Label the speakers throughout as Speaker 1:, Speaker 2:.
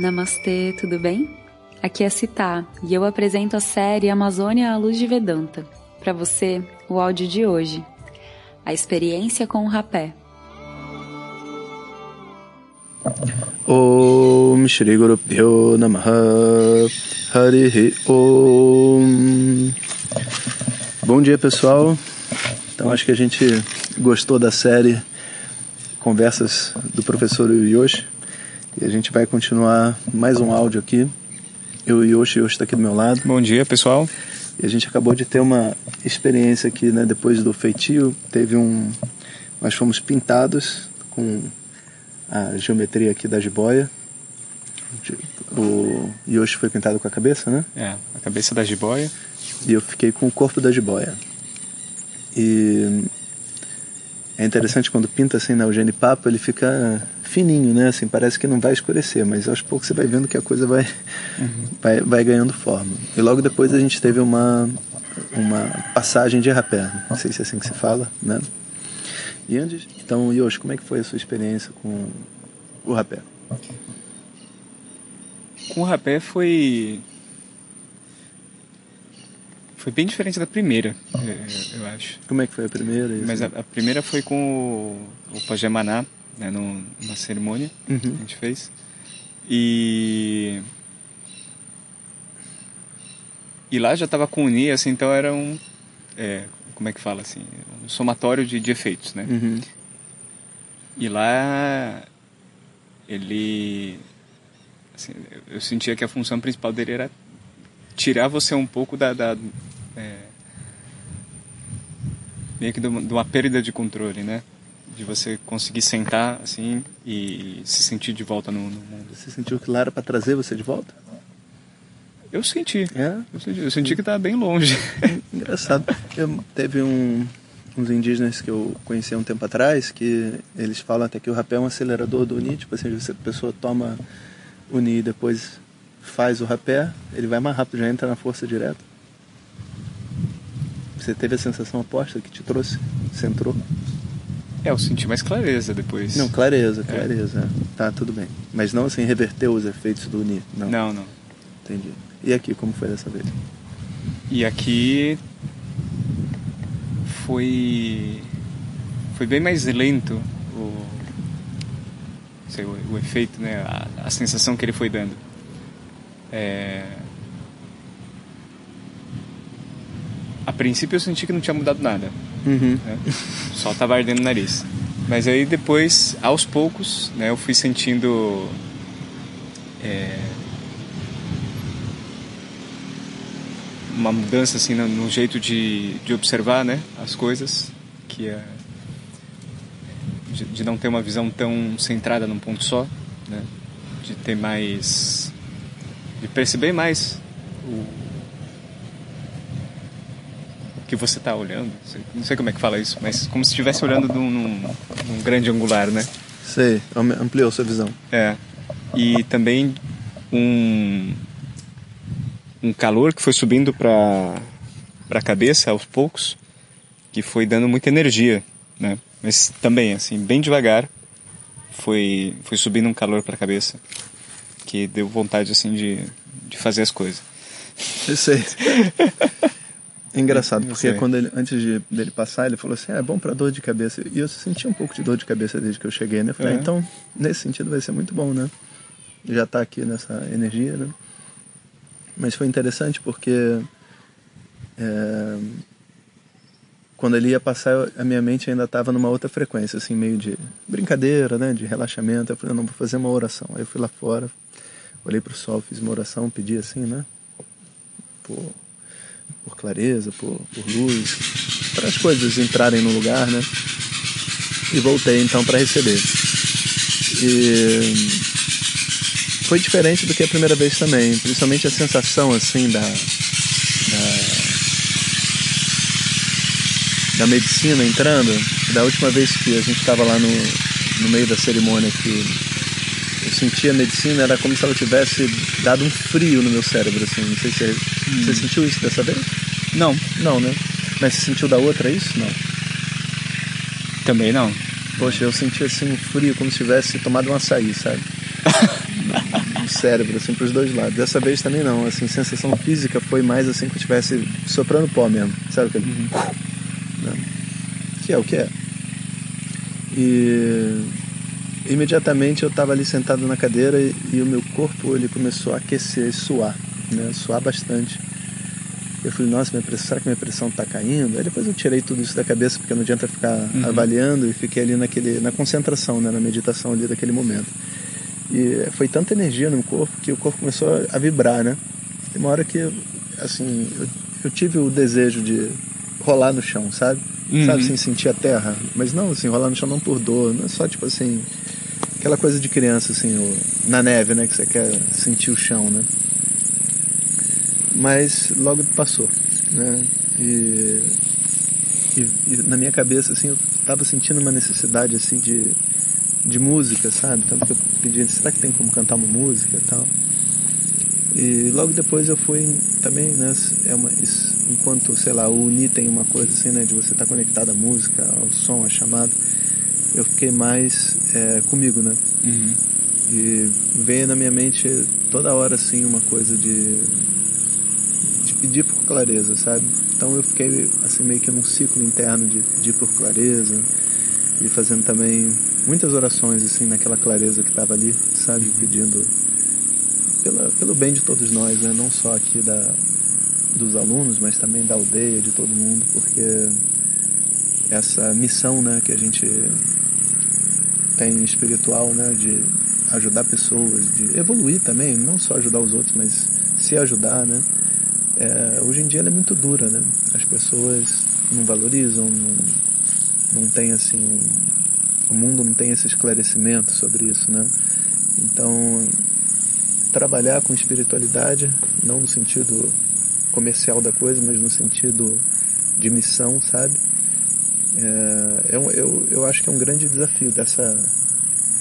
Speaker 1: Namastê, tudo bem? Aqui é Citá e eu apresento a série Amazônia à Luz de Vedanta. Para você, o áudio de hoje. A experiência com o rapé.
Speaker 2: Om Shri Guru Pyo Namaha Harihi Om Bom dia pessoal, então acho que a gente gostou da série Conversas do Professor Yoshi e a gente vai continuar mais um áudio aqui. Eu e Yoshi, Yoshi está aqui do meu lado.
Speaker 3: Bom dia pessoal.
Speaker 2: E a gente acabou de ter uma experiência aqui, né? Depois do feitio, teve um. Nós fomos pintados com a geometria aqui da jiboia. O Yoshi foi pintado com a cabeça, né?
Speaker 3: É, a cabeça da jiboia.
Speaker 2: E eu fiquei com o corpo da jiboia. E é interessante quando pinta assim na Eugênio Papo, ele fica fininho, né? Assim, parece que não vai escurecer, mas aos poucos você vai vendo que a coisa vai, uhum. vai, vai ganhando forma. E logo depois a gente teve uma, uma passagem de rapé, não sei se é assim que se fala, né? E antes, então, Yoshi, como é que foi a sua experiência com o rapé?
Speaker 3: Com o rapé foi foi bem diferente da primeira, eu acho.
Speaker 2: Como é que foi a primeira?
Speaker 3: Mas a, a, primeira foi com o, o Pajamaná, né, numa cerimônia uhum. que a gente fez. E e lá já estava com o Ni, assim, então era um é, como é que fala assim, um somatório de, de efeitos, né? Uhum. E lá ele assim, eu sentia que a função principal dele era tirar você um pouco da, da é, meio que de uma, perda de controle, né? De você conseguir sentar assim e se sentir de volta no, no mundo.
Speaker 2: Você sentiu que lá era para trazer você de volta?
Speaker 3: Eu senti. É? Eu senti, eu senti que estava bem longe.
Speaker 2: Engraçado. Eu, teve um, uns indígenas que eu conheci há um tempo atrás que eles falam até que o rapé é um acelerador do Uni. Tipo assim, a pessoa toma Uni e depois faz o rapé, ele vai mais rápido, já entra na força direto. Você teve a sensação oposta que te trouxe? Você entrou?
Speaker 3: É, eu senti mais clareza depois.
Speaker 2: Não, clareza, clareza. É. Tá, tudo bem. Mas não assim, reverteu os efeitos do Uni?
Speaker 3: Não. Não, não.
Speaker 2: Entendi. E aqui, como foi dessa vez?
Speaker 3: E aqui foi foi bem mais lento o sei, o, o, efeito, né, a, a, sensação que ele foi dando. É... A princípio eu senti que não tinha mudado nada, uhum. né? só estava ardendo o nariz. Mas aí depois, aos poucos, né, eu fui sentindo é, uma mudança assim no, no, jeito de, de observar né, as coisas, que é de, de, não ter uma visão tão centrada num ponto só, né, de ter mais. De perceber mais o, que você está olhando. Não sei como é que fala isso, mas como se estivesse olhando num, num, num grande angular, né?
Speaker 2: Sei, ampliou sua visão.
Speaker 3: É. E também um um calor que foi subindo para a cabeça aos poucos, que foi dando muita energia, né? Mas também, assim, bem devagar, foi, foi subindo um calor para a cabeça, que deu vontade, assim, de, de fazer as coisas.
Speaker 2: Eu sei. É engraçado, porque quando ele, antes de, dele passar, ele falou assim, ah, é bom para dor de cabeça. E eu senti um pouco de dor de cabeça desde que eu cheguei, né? Eu falei, ah, então, nesse sentido vai ser muito bom, né? Já tá aqui nessa energia, né? Mas foi interessante porque é, quando ele ia passar, a minha mente ainda estava numa outra frequência, assim, meio de brincadeira, né, de relaxamento. Eu falei, não, vou fazer uma oração. Aí eu fui lá fora, olhei para o sol, fiz uma oração, pedi assim, né, por, por clareza, por, por luz, para as coisas entrarem no lugar, né, e voltei então para receber. E foi diferente do que a primeira vez também, principalmente a sensação assim da, da, da medicina entrando. Da última vez que a gente estava lá no, no meio da cerimônia que eu sentia a medicina, era como se ela tivesse dado um frio no meu cérebro, assim. Não sei se é, hum. você sentiu isso dessa vez?
Speaker 3: Não.
Speaker 2: Não, né? Mas você sentiu da outra é isso? Não.
Speaker 3: Também não.
Speaker 2: Poxa, eu senti assim um frio, como se tivesse tomado um açaí, sabe? cérebro, assim, pros dois lados. Dessa vez também não, assim, sensação física foi mais assim que eu estivesse soprando pó mesmo, sabe aquele... Uhum. Né? Que é o que é. E imediatamente eu estava ali sentado na cadeira e, e, o meu corpo ele começou a aquecer, suar, né? Suar bastante. Eu falei, nossa, minha pressão, será que minha pressão está caindo? Aí depois eu tirei tudo isso da cabeça, porque não adianta ficar uhum. avaliando e fiquei ali naquele, na concentração, né, na meditação ali daquele momento. E foi tanta energia no corpo que o corpo começou a vibrar, né? E uma hora que, assim, eu, eu tive o desejo de rolar no chão, sabe? Uhum. Sabe, assim, sentir a terra. Mas não, assim, rolar no chão não por dor, não é só, tipo assim, aquela coisa de criança, assim, na neve, né? Que você quer sentir o chão, né? mas logo passou, né? E, e, e na minha cabeça, assim, eu estava sentindo uma necessidade, assim, de, de música, sabe? Tanto que eu pedi, será que tem como cantar uma música e tal? E logo depois eu fui também, né? É uma, isso, enquanto, sei lá, o Uni tem uma coisa assim, né? De você estar tá conectado à música, ao som, à chamada. Eu fiquei mais é, comigo, né? Uhum. E veio na minha mente toda hora, assim, uma coisa de pedir por clareza, sabe? Então eu fiquei assim meio que num ciclo interno de pedir por clareza e fazendo também muitas orações assim naquela clareza que estava ali, sabe? Pedindo pela, pelo bem de todos nós, né? Não só aqui da, dos alunos, mas também da aldeia, de todo mundo, porque essa missão, né, que a gente tem espiritual, né, de ajudar pessoas, de evoluir também, não só ajudar os outros, mas se ajudar, né? é, hoje em dia ela é muito dura, né? As pessoas não valorizam, não, não tem assim, um, o mundo não tem esse esclarecimento sobre isso, né? Então, trabalhar com espiritualidade, não no sentido comercial da coisa, mas no sentido de missão, sabe? É, é eu, eu acho que é um grande desafio dessa,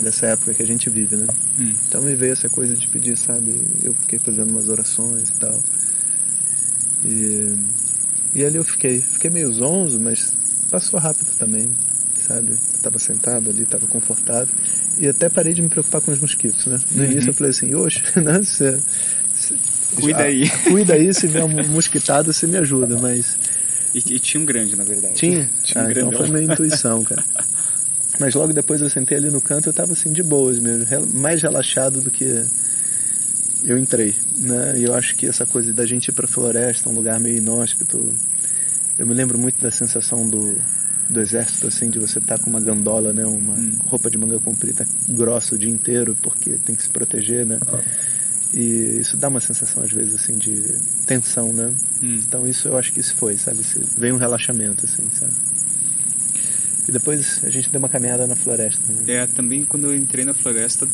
Speaker 2: dessa época que a gente vive, né? Hum. Então me veio essa coisa de pedir, sabe? Eu fiquei fazendo umas orações e tal. E, e ali eu fiquei. Fiquei meio zonzo, mas passou rápido também, sabe? Estava sentado ali, estava confortável. E até parei de me preocupar com os mosquitos, né? No uhum. início eu falei assim, oxe, né? Cê,
Speaker 3: cê, cuida já, aí.
Speaker 2: Cuida aí, se vier um mosquitado, você me ajuda, mas...
Speaker 3: E, e, tinha um grande, na verdade.
Speaker 2: Tinha? tinha um ah, então foi minha intuição, cara. Mas logo depois eu sentei ali no canto, eu estava assim de boas mesmo, mais relaxado do que eu entrei, né? E eu acho que essa coisa da gente ir para a floresta, um lugar meio inóspito, eu me lembro muito da sensação do, do exército, assim, de você estar tá com uma gandola, né? Uma hum. roupa de manga comprida grossa o dia inteiro, porque tem que se proteger, né? E isso dá uma sensação, às vezes, assim, de tensão, né? Hum. Então isso eu acho que isso foi, sabe? Veio um relaxamento, assim, sabe? E depois a gente deu uma caminhada na floresta. Né?
Speaker 3: É, também quando eu entrei na floresta,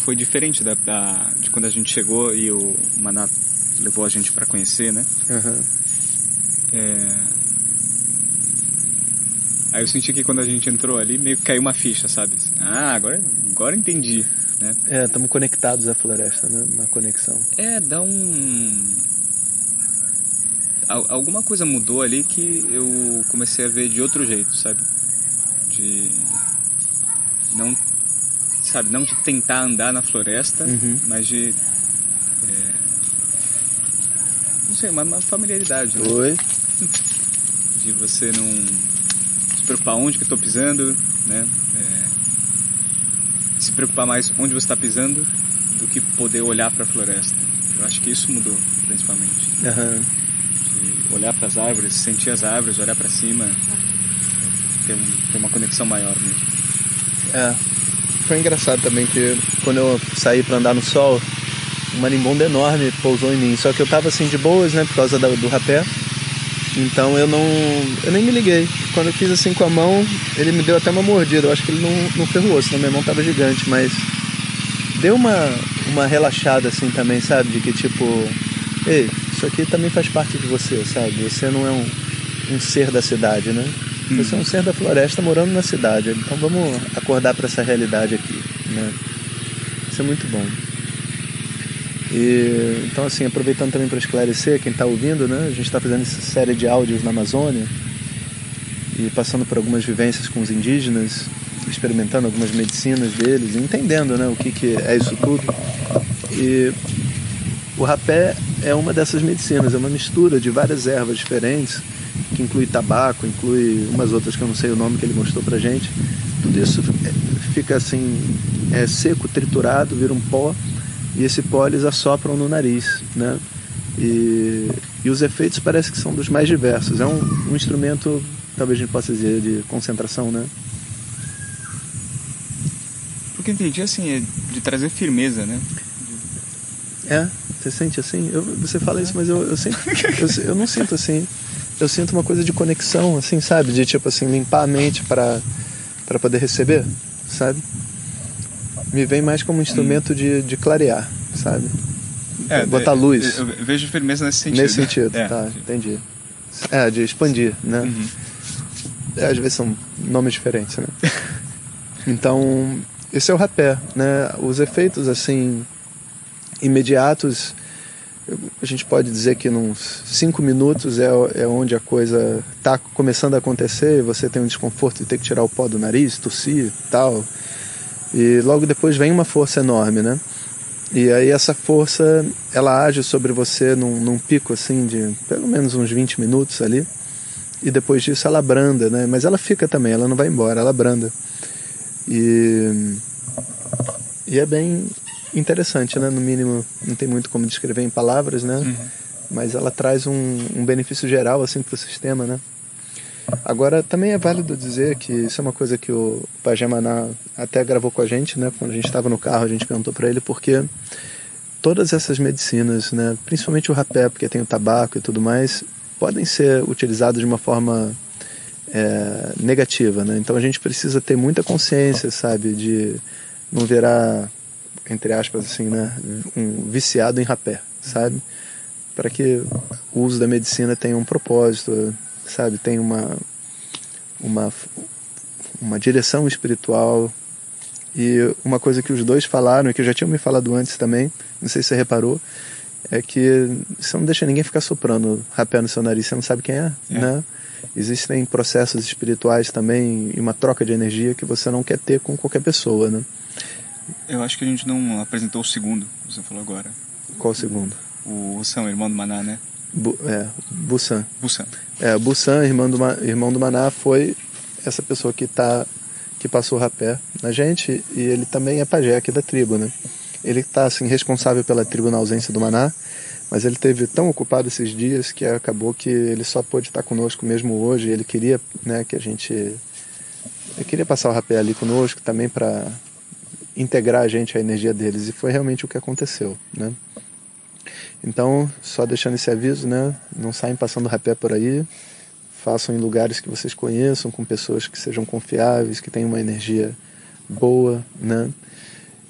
Speaker 3: foi diferente da, da, de quando a gente chegou e o Maná levou a gente para conhecer, né? Uhum. É... Aí eu senti que quando a gente entrou ali, meio que caiu uma ficha, sabe? Ah, agora, agora entendi, né?
Speaker 2: É, estamos conectados à floresta, né? Uma conexão.
Speaker 3: É, dá um... Alguma coisa mudou ali que eu comecei a ver de outro jeito, sabe? De não sabe, não de tentar andar na floresta, uhum. mas de. É, não sei, uma, uma familiaridade.
Speaker 2: Né? Oi.
Speaker 3: De você não se preocupar onde que eu estou pisando, né? Preocupar mais onde você está pisando do que poder olhar para a floresta. Eu acho que isso mudou, principalmente. Uhum. De olhar para as árvores, sentir as árvores, olhar para cima, ter, um, ter uma conexão maior mesmo.
Speaker 2: É foi engraçado também que quando eu saí para andar no sol, um marimbondo enorme pousou em mim. Só que eu tava assim de boas, né, por causa do, do rapé. Então eu não. Eu nem me liguei. Quando eu fiz assim com a mão, ele me deu até uma mordida. Eu acho que ele não, não ferrou, senão minha mão tava gigante, mas deu uma, uma relaxada assim também, sabe? De que tipo, ei, isso aqui também faz parte de você, sabe? Você não é um, um ser da cidade, né? Você é um ser da floresta morando na cidade. Então vamos acordar para essa realidade aqui. Né? Isso é muito bom. E, então, assim, aproveitando também para esclarecer quem está ouvindo, né? A gente está fazendo essa série de áudios na Amazônia e passando por algumas vivências com os indígenas, experimentando algumas medicinas deles, entendendo, né, o que, que é isso tudo. E o rapé é uma dessas medicinas, é uma mistura de várias ervas diferentes, que inclui tabaco, inclui umas outras que eu não sei o nome que ele mostrou pra gente. Tudo isso é, fica assim, é seco, triturado, vira um pó, e esse pó eles assopram no nariz, né? E, e os efeitos parece que são dos mais diversos. É um, um instrumento, talvez a gente possa dizer, de concentração, né?
Speaker 3: Porque eu entendi assim, é de trazer firmeza, né?
Speaker 2: É, você sente assim? Eu, você fala isso, mas eu, eu, sempre, eu, eu não sinto assim. Eu sinto uma coisa de conexão, assim, sabe? De tipo assim, limpar a mente para para poder receber, sabe? Me vem mais como um instrumento de, de clarear, sabe? É, Botar luz.
Speaker 3: Eu, vejo firmeza nesse sentido.
Speaker 2: Nesse sentido, é. tá, entendi. É, de expandir, né? Uhum. É, às vezes são nomes diferentes, né? então, esse é o rapé, né? Os efeitos, assim, imediatos, a gente pode dizer que nos cinco minutos é, é onde a coisa está começando a acontecer, você tem um desconforto de ter que tirar o pó do nariz, tossir tal. E logo depois vem uma força enorme, né? E aí essa força, ela age sobre você num, num pico assim de pelo menos uns 20 minutos ali. E depois disso ela branda, né? Mas ela fica também, ela não vai embora, ela branda. E, e é bem interessante, né? No mínimo, não tem muito como descrever em palavras, né? Uhum. Mas ela traz um, um benefício geral assim para o sistema, né? Agora, também é válido dizer que isso é uma coisa que o Pajé Maná até gravou com a gente, né? Quando a gente estava no carro, a gente perguntou para ele porque todas essas medicinas, né? Principalmente o rapé, porque tem o tabaco e tudo mais, podem ser utilizadas de uma forma é, negativa, né? Então a gente precisa ter muita consciência, sabe, de não virar entre aspas, assim, né, um viciado em rapé, sabe? Para que o uso da medicina tenha um propósito, sabe? Tenha uma, uma, uma direção espiritual. E uma coisa que os dois falaram, e que já tinham me falado antes também, não sei se você reparou, é que você não deixa ninguém ficar soprando rapé no seu nariz, você não sabe quem é, é. né? Existem processos espirituais também e uma troca de energia que você não quer ter com qualquer pessoa, né?
Speaker 3: Eu acho que a gente não apresentou o segundo, você falou agora.
Speaker 2: Qual o segundo?
Speaker 3: O Busan, irmão do Maná, né?
Speaker 2: Bu, é, Busan.
Speaker 3: Busan.
Speaker 2: É, Busan, irmão do, irmão do Maná, foi essa pessoa que tá que passou o rapé na gente e ele também é pajé aqui da tribo, né? Ele está assim responsável pela tribo na ausência do Maná, mas ele teve tão ocupado esses dias que acabou que ele só pôde estar conosco mesmo hoje. Ele queria, né, que a gente ele queria passar o rapé ali conosco também para integrar a gente à energia deles e foi realmente o que aconteceu, né? Então, só deixando esse aviso, né? Não saem passando rapé por aí, façam em lugares que vocês conheçam, com pessoas que sejam confiáveis, que tenham uma energia boa, né?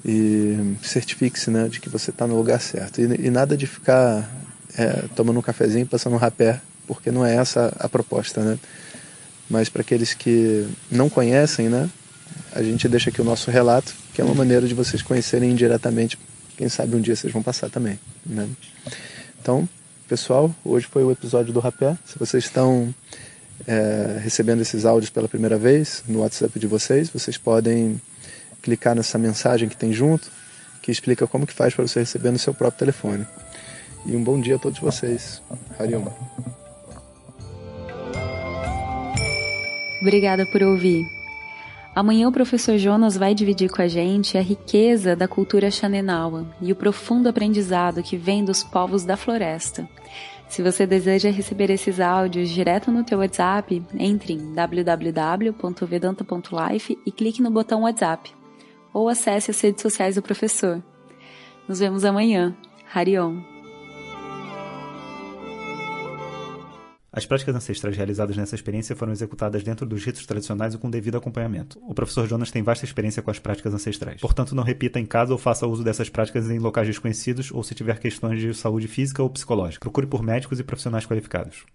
Speaker 2: E certifique-se, né, de que você está no lugar certo. E, e nada de ficar é, tomando um cafezinho, passando um rapé, porque não é essa a proposta, né? Mas para aqueles que não conhecem, né, a gente deixa aqui o nosso relato, que é uma maneira de vocês conhecerem indiretamente. Quem sabe um dia vocês vão passar também. Né? Então, pessoal, hoje foi o episódio do Rapé. Se vocês estão é, recebendo esses áudios pela primeira vez no WhatsApp de vocês, vocês podem clicar nessa mensagem que tem junto, que explica como que faz para você receber no seu próprio telefone. E um bom dia a todos vocês. Hariom.
Speaker 1: Obrigada por ouvir. Amanhã o professor Jonas vai dividir com a gente a riqueza da cultura Xanenawa e o profundo aprendizado que vem dos povos da floresta. Se você deseja receber esses áudios direto no teu WhatsApp, entre em www.vedanta.life e clique no botão WhatsApp ou acesse as redes sociais do professor. Nos vemos amanhã. Harion.
Speaker 4: As práticas ancestrais realizadas nessa experiência foram executadas dentro dos ritos tradicionais e com devido acompanhamento. O professor Jonas tem vasta experiência com as práticas ancestrais. Portanto, não repita em casa ou faça uso dessas práticas em locais desconhecidos ou se tiver questões de saúde física ou psicológica. Procure por médicos e profissionais qualificados.